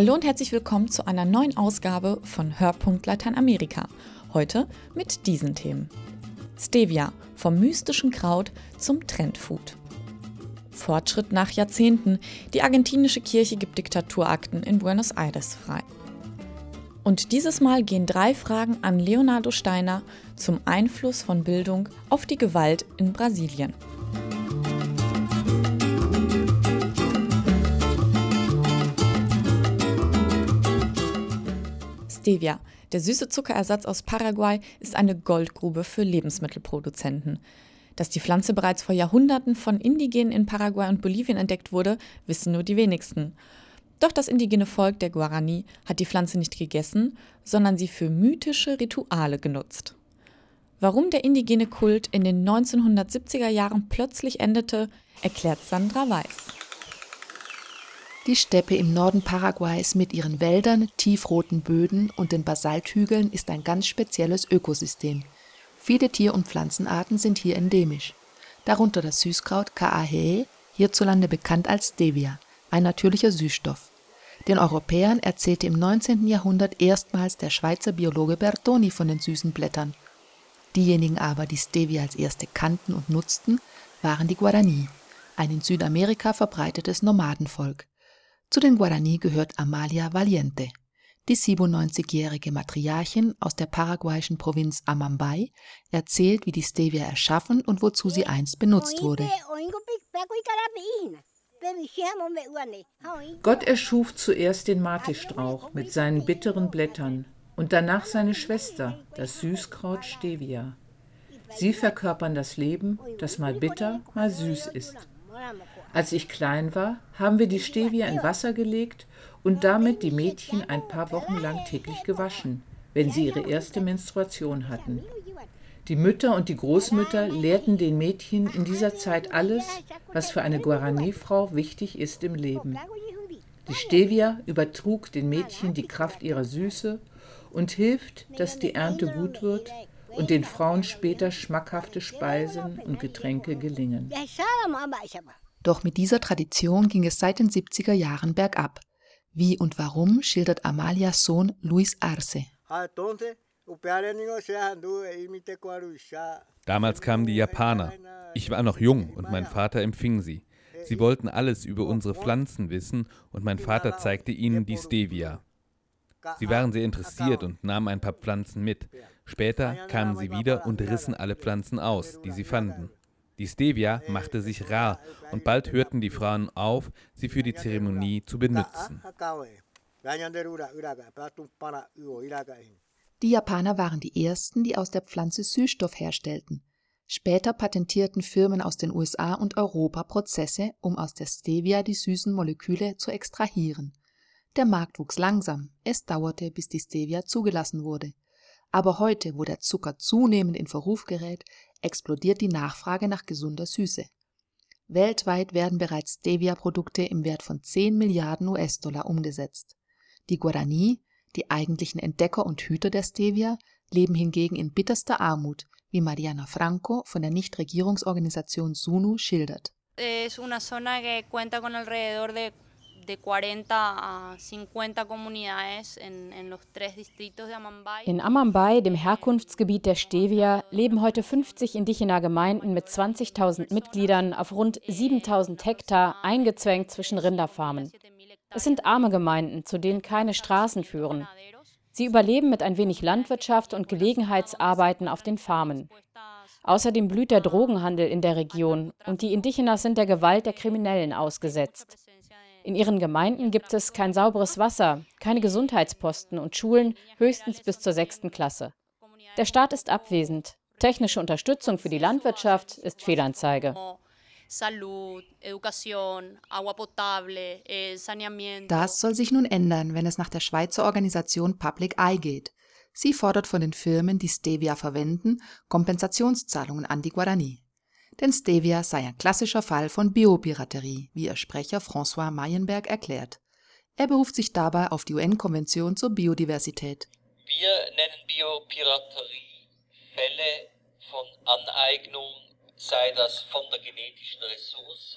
Hallo und herzlich willkommen zu einer neuen Ausgabe von Hörpunkt Lateinamerika. Heute mit diesen Themen. Stevia, vom mystischen Kraut zum Trendfood. Fortschritt nach Jahrzehnten. Die argentinische Kirche gibt Diktaturakten in Buenos Aires frei. Und dieses Mal gehen drei Fragen an Leonardo Steiner zum Einfluss von Bildung auf die Gewalt in Brasilien. Stevia, der süße Zuckerersatz aus Paraguay, ist eine Goldgrube für Lebensmittelproduzenten. Dass die Pflanze bereits vor Jahrhunderten von Indigenen in Paraguay und Bolivien entdeckt wurde, wissen nur die wenigsten. Doch das indigene Volk der Guarani hat die Pflanze nicht gegessen, sondern sie für mythische Rituale genutzt. Warum der indigene Kult in den 1970er Jahren plötzlich endete, erklärt Sandra Weiß. Die Steppe im Norden Paraguays mit ihren Wäldern, tiefroten Böden und den Basalthügeln ist ein ganz spezielles Ökosystem. Viele Tier- und Pflanzenarten sind hier endemisch. Darunter das Süßkraut Kaahe, hierzulande bekannt als Stevia, ein natürlicher Süßstoff. Den Europäern erzählte im 19. Jahrhundert erstmals der Schweizer Biologe Bertoni von den süßen Blättern. Diejenigen aber, die Stevia als erste kannten und nutzten, waren die Guarani, ein in Südamerika verbreitetes Nomadenvolk. Zu den Guarani gehört Amalia Valiente. Die 97-jährige Matriarchin aus der paraguayischen Provinz Amambay erzählt, wie die Stevia erschaffen und wozu sie einst benutzt wurde. Gott erschuf zuerst den Mate-Strauch mit seinen bitteren Blättern und danach seine Schwester, das Süßkraut Stevia. Sie verkörpern das Leben, das mal bitter, mal süß ist. Als ich klein war, haben wir die Stevia in Wasser gelegt und damit die Mädchen ein paar Wochen lang täglich gewaschen, wenn sie ihre erste Menstruation hatten. Die Mütter und die Großmütter lehrten den Mädchen in dieser Zeit alles, was für eine Guarani-Frau wichtig ist im Leben. Die Stevia übertrug den Mädchen die Kraft ihrer Süße und hilft, dass die Ernte gut wird und den Frauen später schmackhafte Speisen und Getränke gelingen. Doch mit dieser Tradition ging es seit den 70er Jahren bergab. Wie und warum schildert Amalias Sohn Luis Arce. Damals kamen die Japaner. Ich war noch jung und mein Vater empfing sie. Sie wollten alles über unsere Pflanzen wissen und mein Vater zeigte ihnen die Stevia. Sie waren sehr interessiert und nahmen ein paar Pflanzen mit. Später kamen sie wieder und rissen alle Pflanzen aus, die sie fanden. Die Stevia machte sich rar und bald hörten die Frauen auf, sie für die Zeremonie zu benutzen. Die Japaner waren die ersten, die aus der Pflanze Süßstoff herstellten. Später patentierten Firmen aus den USA und Europa Prozesse, um aus der Stevia die süßen Moleküle zu extrahieren. Der Markt wuchs langsam, es dauerte, bis die Stevia zugelassen wurde. Aber heute, wo der Zucker zunehmend in Verruf gerät, explodiert die Nachfrage nach gesunder Süße. Weltweit werden bereits Stevia-Produkte im Wert von 10 Milliarden US-Dollar umgesetzt. Die Guarani, die eigentlichen Entdecker und Hüter der Stevia, leben hingegen in bitterster Armut, wie Mariana Franco von der Nichtregierungsorganisation SUNU schildert. Es una zona que cuenta con alrededor de de 40 a 50 comunidades en, en los tres distritos de Amambay. In Amambay, dem Herkunftsgebiet der Stevia, leben heute 50 indigener Gemeinden mit 20.000 Mitgliedern auf rund 7.000 Hektar eingezwängt zwischen Rinderfarmen. Es sind arme Gemeinden, zu denen keine Straßen führen. Sie überleben mit ein wenig Landwirtschaft und Gelegenheitsarbeiten auf den Farmen. Außerdem blüht der Drogenhandel in der Region und die Indigenas sind der Gewalt der Kriminellen ausgesetzt. In ihren Gemeinden gibt es kein sauberes Wasser, keine Gesundheitsposten und Schulen höchstens bis zur sechsten Klasse. Der Staat ist abwesend. Technische Unterstützung für die Landwirtschaft ist Fehlanzeige. Eh, das soll sich nun ändern, wenn es nach der Schweizer Organisation Public Eye geht. Sie fordert von den Firmen, die Stevia verwenden, Kompensationszahlungen an die Guarani denn Stevia sei ein klassischer Fall von Biopiraterie, wie ihr Sprecher François Mayenberg erklärt. Er beruft sich dabei auf die UN-Konvention zur Biodiversität. Wir nennen Biopiraterie Fälle von Aneignung, sei das von der genetischen Ressource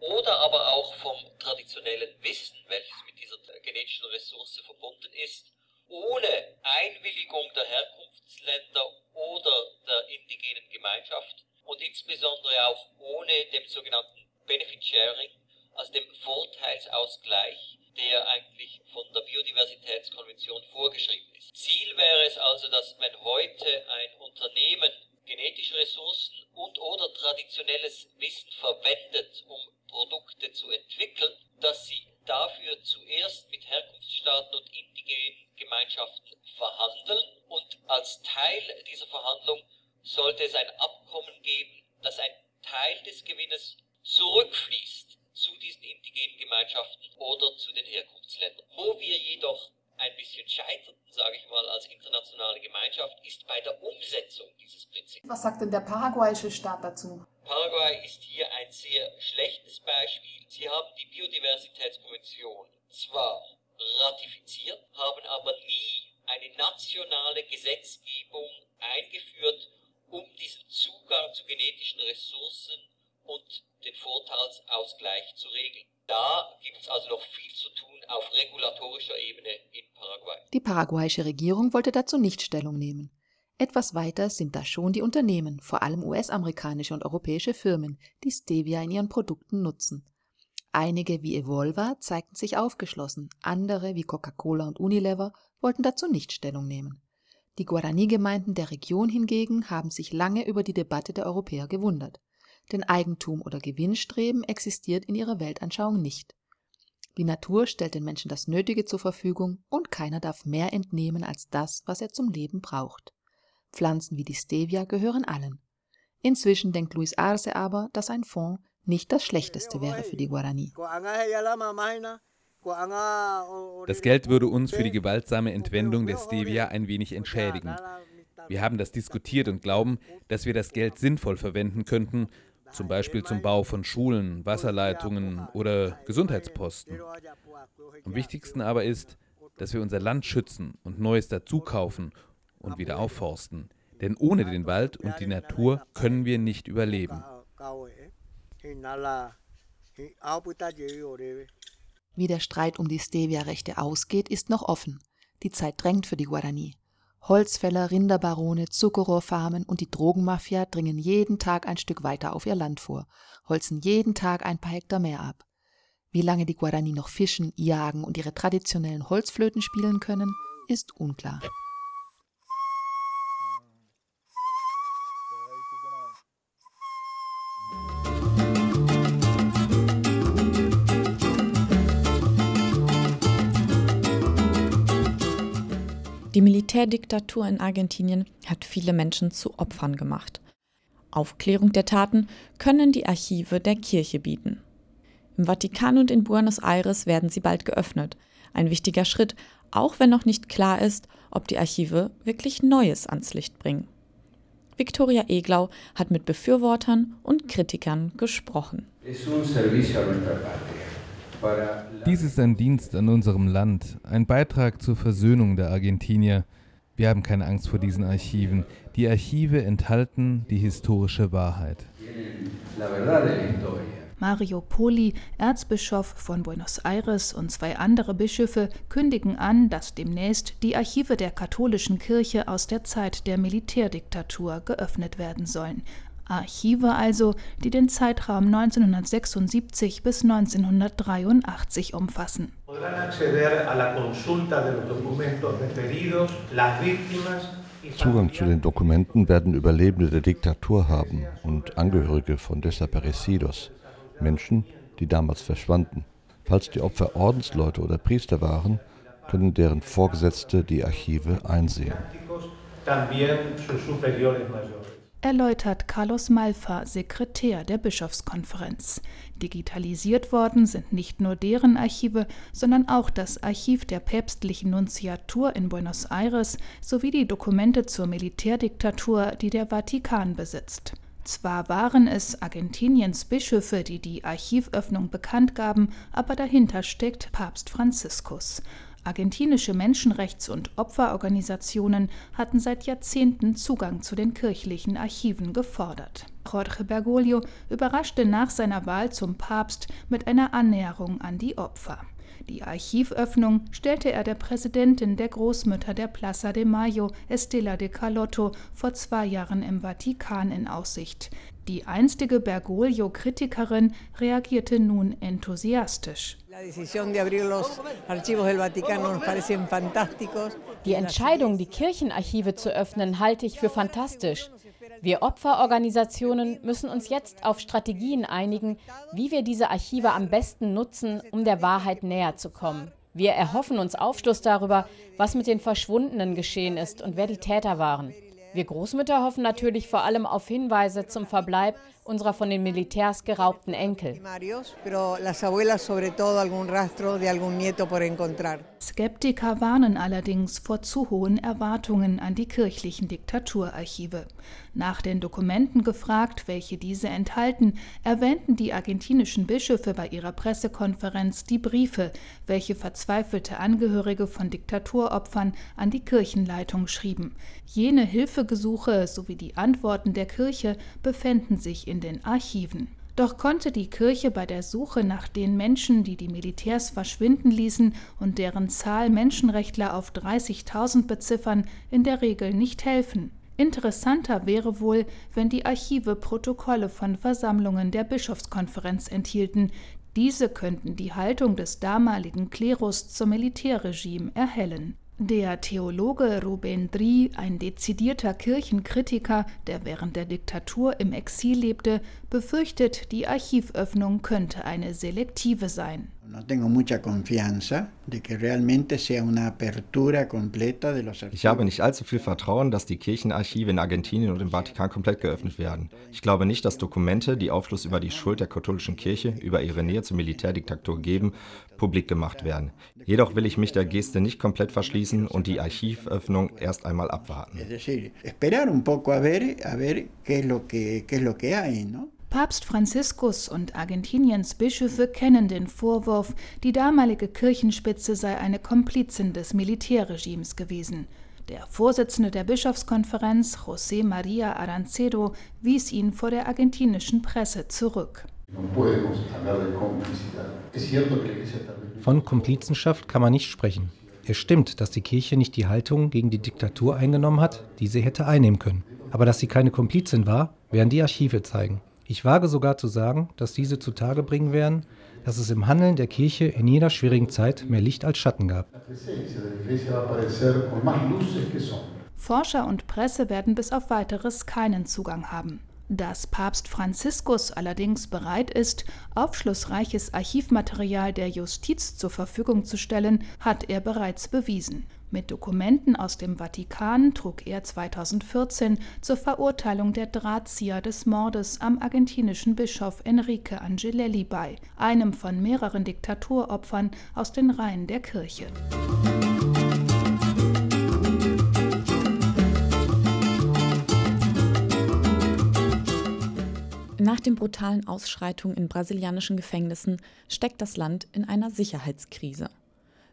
oder aber auch vom traditionellen Wissen, welches mit dieser genetischen genetischen Ressource verbunden ist, ohne Einwilligung der Herkunftsländer oder der indigenen Gemeinschaft und insbesondere auch ohne dem sogenannten Benefit Sharing, also dem Vorteilsausgleich, der eigentlich von der Biodiversitätskonvention vorgeschrieben ist. Ziel wäre es also, dass wenn heute ein Unternehmen genetische Ressourcen und oder traditionelles Wissen verwendet, um Produkte zu entwickeln, dass sie dafür zuerst mit Herkunftsstaaten und indigenen Gemeinschaften verhandeln und als Teil dieser Verhandlung sollte es ein Abkommen geben, dass ein Teil des Gewinnes zurückfließt zu diesen indigenen Gemeinschaften oder zu den Herkunftsländern. Wo wir jedoch ein bisschen scheiterten, sage ich mal, als internationale Gemeinschaft, ist bei der Umsetzung dieses Prinzips. Was sagt denn der paraguayische Staat dazu? Paraguay ist hier ein sehr schlechtes Beispiel. Sie haben die Biodiversitätskonvention zwar ratifiziert, haben aber nie eine nationale Gesetzgebung eingeführt, um diesen Zugang zu genetischen Ressourcen und den Vorteilsausgleich zu regeln. Da gibt es also noch viel zu tun auf regulatorischer Ebene in Paraguay. Die paraguayische Regierung wollte dazu nicht Stellung nehmen. Etwas weiter sind da schon die Unternehmen, vor allem US-amerikanische und europäische Firmen, die Stevia in ihren Produkten nutzen. Einige wie Evolva zeigten sich aufgeschlossen, andere wie Coca-Cola und Unilever wollten dazu nicht Stellung nehmen. Die Guarani-Gemeinden der Region hingegen haben sich lange über die Debatte der Europäer gewundert denn Eigentum oder Gewinnstreben existiert in ihrer Weltanschauung nicht. Die Natur stellt den Menschen das Nötige zur Verfügung und keiner darf mehr entnehmen als das, was er zum Leben braucht. Pflanzen wie die Stevia gehören allen. Inzwischen denkt Luis Arce aber, dass ein Fonds nicht das Schlechteste wäre für die Guarani. Das Geld würde uns für die gewaltsame Entwendung der Stevia ein wenig entschädigen. Wir haben das diskutiert und glauben, dass wir das Geld sinnvoll verwenden könnten, zum Beispiel zum Bau von Schulen, Wasserleitungen oder Gesundheitsposten. Am wichtigsten aber ist, dass wir unser Land schützen und Neues dazukaufen und wieder aufforsten. Denn ohne den Wald und die Natur können wir nicht überleben. Wie der Streit um die Stevia-Rechte ausgeht, ist noch offen. Die Zeit drängt für die Guarani. Holzfäller, Rinderbarone, Zuckerrohrfarmen und die Drogenmafia dringen jeden Tag ein Stück weiter auf ihr Land vor, holzen jeden Tag ein paar Hektar mehr ab. Wie lange die Guarani noch fischen, jagen und ihre traditionellen Holzflöten spielen können, ist unklar. Militärdiktatur in Argentinien hat viele Menschen zu Opfern gemacht. Aufklärung der Taten können die Archive der Kirche bieten. Im Vatikan und in Buenos Aires werden sie bald geöffnet. Ein wichtiger Schritt, auch wenn noch nicht klar ist, ob die Archive wirklich Neues ans Licht bringen. Viktoria Eglau hat mit Befürwortern und Kritikern gesprochen. Dies ist ein Dienst an unserem Land, ein Beitrag zur Versöhnung der Argentinier. Wir haben keine Angst vor diesen Archiven. Die Archive enthalten die historische Wahrheit. Mario Poli, Erzbischof von Buenos Aires und zwei andere Bischöfe kündigen an, dass demnächst die Archive der katholischen Kirche aus der Zeit der Militärdiktatur geöffnet werden sollen. Archive also, die den Zeitraum 1976 bis 1983 umfassen. Zugang zu den Dokumenten werden Überlebende der Diktatur haben und Angehörige von Desaparecidos, Menschen, die damals verschwanden. Falls die Opfer Ordensleute oder Priester waren, können deren Vorgesetzte die Archive einsehen erläutert Carlos Malfa, Sekretär der Bischofskonferenz. Digitalisiert worden sind nicht nur deren Archive, sondern auch das Archiv der päpstlichen Nunziatur in Buenos Aires sowie die Dokumente zur Militärdiktatur, die der Vatikan besitzt. Zwar waren es Argentiniens Bischöfe, die die Archivöffnung bekannt gaben, aber dahinter steckt Papst Franziskus. Argentinische Menschenrechts- und Opferorganisationen hatten seit Jahrzehnten Zugang zu den kirchlichen Archiven gefordert. Jorge Bergoglio überraschte nach seiner Wahl zum Papst mit einer Annäherung an die Opfer. Die Archivöffnung stellte er der Präsidentin der Großmütter der Plaza de Mayo, Estela de Carlotto, vor zwei Jahren im Vatikan in Aussicht. Die einstige Bergoglio-Kritikerin reagierte nun enthusiastisch. Die Entscheidung, die Kirchenarchive zu öffnen, halte ich für fantastisch. Wir Opferorganisationen müssen uns jetzt auf Strategien einigen, wie wir diese Archive am besten nutzen, um der Wahrheit näher zu kommen. Wir erhoffen uns Aufschluss darüber, was mit den Verschwundenen geschehen ist und wer die Täter waren. Wir Großmütter hoffen natürlich vor allem auf Hinweise zum Verbleib unserer von den Militärs geraubten Enkel. Skeptiker warnen allerdings vor zu hohen Erwartungen an die kirchlichen Diktaturarchive. Nach den Dokumenten gefragt, welche diese enthalten, erwähnten die argentinischen Bischöfe bei ihrer Pressekonferenz die Briefe, welche verzweifelte Angehörige von Diktaturopfern an die Kirchenleitung schrieben. Jene Hilfegesuche sowie die Antworten der Kirche befänden sich in den Archiven. Doch konnte die Kirche bei der Suche nach den Menschen, die die Militärs verschwinden ließen und deren Zahl Menschenrechtler auf 30.000 beziffern, in der Regel nicht helfen. Interessanter wäre wohl, wenn die Archive Protokolle von Versammlungen der Bischofskonferenz enthielten. Diese könnten die Haltung des damaligen Klerus zum Militärregime erhellen. Der Theologe Ruben Dri, ein dezidierter Kirchenkritiker, der während der Diktatur im Exil lebte, befürchtet, die Archivöffnung könnte eine selektive sein. Ich habe nicht allzu viel Vertrauen, dass die Kirchenarchive in Argentinien und im Vatikan komplett geöffnet werden. Ich glaube nicht, dass Dokumente, die Aufschluss über die Schuld der katholischen Kirche, über ihre Nähe zur Militärdiktatur geben, publik gemacht werden. Jedoch will ich mich der Geste nicht komplett verschließen und die Archivöffnung erst einmal abwarten. Papst Franziskus und Argentiniens Bischöfe kennen den Vorwurf, die damalige Kirchenspitze sei eine Komplizin des Militärregimes gewesen. Der Vorsitzende der Bischofskonferenz, José María Arancedo, wies ihn vor der argentinischen Presse zurück. Von Komplizenschaft kann man nicht sprechen. Es stimmt, dass die Kirche nicht die Haltung gegen die Diktatur eingenommen hat, die sie hätte einnehmen können. Aber dass sie keine Komplizin war, werden die Archive zeigen. Ich wage sogar zu sagen, dass diese zutage bringen werden, dass es im Handeln der Kirche in jeder schwierigen Zeit mehr Licht als Schatten gab. Forscher und Presse werden bis auf weiteres keinen Zugang haben. Dass Papst Franziskus allerdings bereit ist, aufschlussreiches Archivmaterial der Justiz zur Verfügung zu stellen, hat er bereits bewiesen. Mit Dokumenten aus dem Vatikan trug er 2014 zur Verurteilung der Drahtzieher des Mordes am argentinischen Bischof Enrique Angelelli bei, einem von mehreren Diktaturopfern aus den Reihen der Kirche. Nach den brutalen Ausschreitungen in brasilianischen Gefängnissen steckt das Land in einer Sicherheitskrise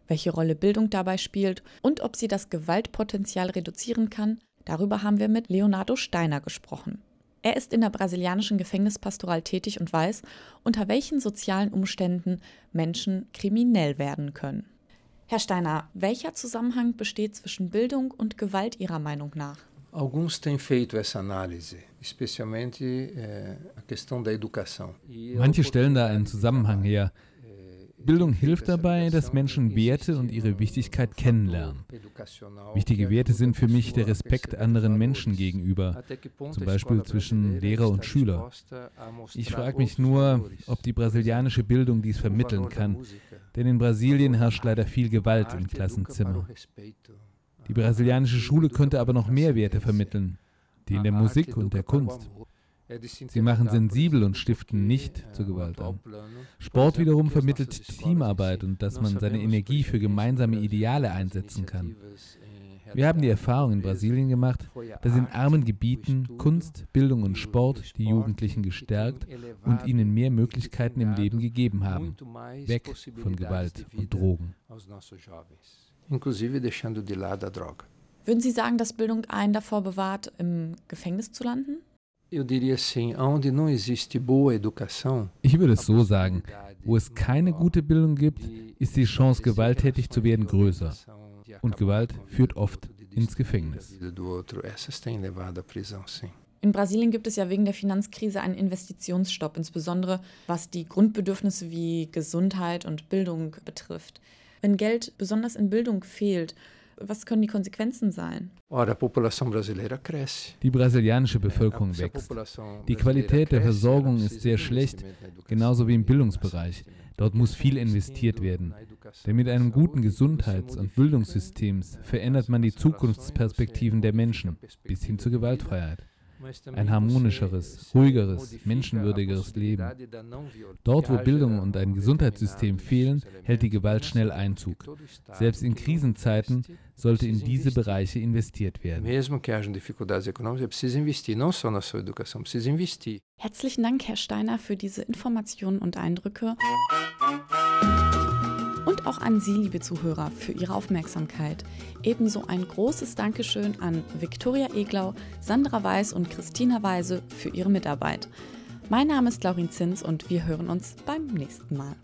welche Rolle Bildung dabei spielt und ob sie das Gewaltpotenzial reduzieren kann, darüber haben wir mit Leonardo Steiner gesprochen. Er ist in der brasilianischen Gefängnispastoral tätig und weiß, unter welchen sozialen Umständen Menschen kriminell werden können. Herr Steiner, welcher Zusammenhang besteht zwischen Bildung und Gewalt Ihrer Meinung nach? Alguns têm feito essa análise, especialmente eh, a questão da educação. Manche stellen da einen Zusammenhang her. Bildung hilft dabei, dass Menschen Werte und ihre Wichtigkeit kennenlernen. Wichtige Werte sind für mich der Respekt anderen Menschen gegenüber, zum Beispiel zwischen Lehrer und Schüler. Ich frage mich nur, ob die brasilianische Bildung dies vermitteln kann, denn in Brasilien herrscht leider viel Gewalt im Klassenzimmer. Die brasilianische Schule könnte aber noch mehr Werte vermitteln, die in der Musik und der Kunst. Sie machen sensibel und stiften nicht zur Gewalt an. Sport wiederum vermittelt Teamarbeit und dass man seine Energie für gemeinsame Ideale einsetzen kann. Wir haben die Erfahrung in Brasilien gemacht, dass in armen Gebieten Kunst, Bildung und Sport die Jugendlichen gestärkt und ihnen mehr Möglichkeiten im Leben gegeben haben, weg von Gewalt und Drogen. Würden Sie sagen, dass Bildung einen davor bewahrt, im Gefängnis zu landen? Ich würde es so sagen, wo es keine gute Bildung gibt, ist die Chance, gewalttätig zu werden, größer. Und Gewalt führt oft ins Gefängnis. In Brasilien gibt es ja wegen der Finanzkrise einen Investitionsstopp, insbesondere was die Grundbedürfnisse wie Gesundheit und Bildung betrifft. Wenn Geld besonders in Bildung fehlt was können die Konsequenzen sein? Die brasilianische Bevölkerung wächst. Die Qualität der Versorgung ist sehr schlecht, genauso wie im Bildungsbereich. Dort muss viel investiert werden. Denn mit einem guten Gesundheits- und Bildungssystem verändert man die Zukunftsperspektiven der Menschen bis hin zur Gewaltfreiheit ein harmonischeres, ruhigeres, menschenwürdigeres Leben. Dort, wo Bildung und ein Gesundheitssystem fehlen, hält die Gewalt schnell Einzug. Selbst in Krisenzeiten sollte in diese Bereiche investiert werden. Herzlichen Dank, Herr Steiner, für diese Informationen und Eindrücke. Auch an Sie, liebe Zuhörer, für Ihre Aufmerksamkeit. Ebenso ein großes Dankeschön an Viktoria Eglau, Sandra Weiß und Christina Weise für ihre Mitarbeit. Mein Name ist Laurin Zins und wir hören uns beim nächsten Mal.